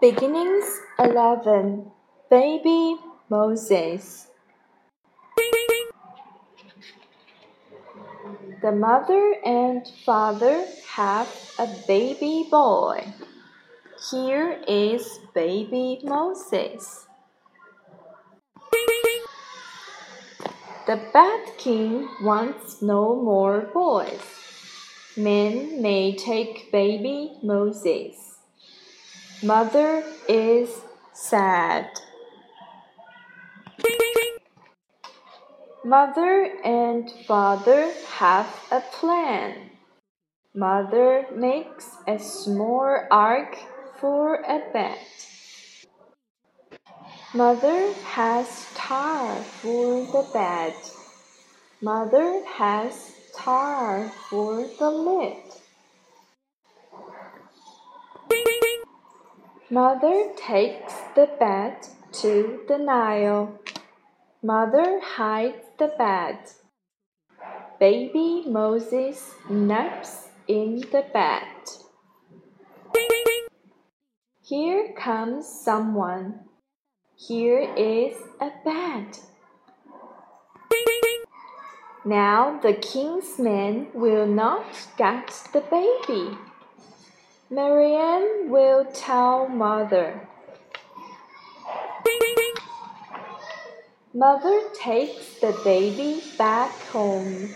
Beginnings 11 Baby Moses. The mother and father have a baby boy. Here is baby Moses. The bad king wants no more boys. Men may take baby Moses. Mother is sad. Mother and father have a plan. Mother makes a small ark for a bed. Mother has tar for the bed. Mother has tar for the lid. Mother takes the bed to the Nile. Mother hides the bed. Baby Moses naps in the bed. Here comes someone. Here is a bed. Now the king's men will not get the baby. Miriam will tell mother. Mother takes the baby back home.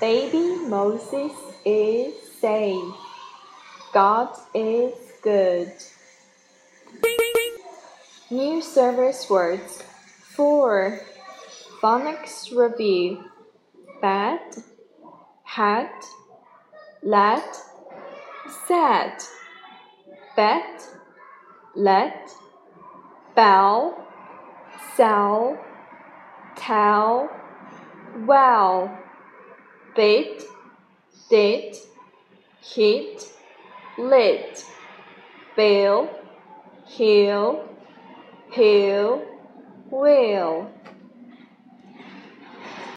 Baby Moses is safe. God is good. New service words. 4. Phonics review. Bed, had, let, said, bet, let, bell, sell, tell, well, bid, did, hit, lit, bill, heal, pill, will.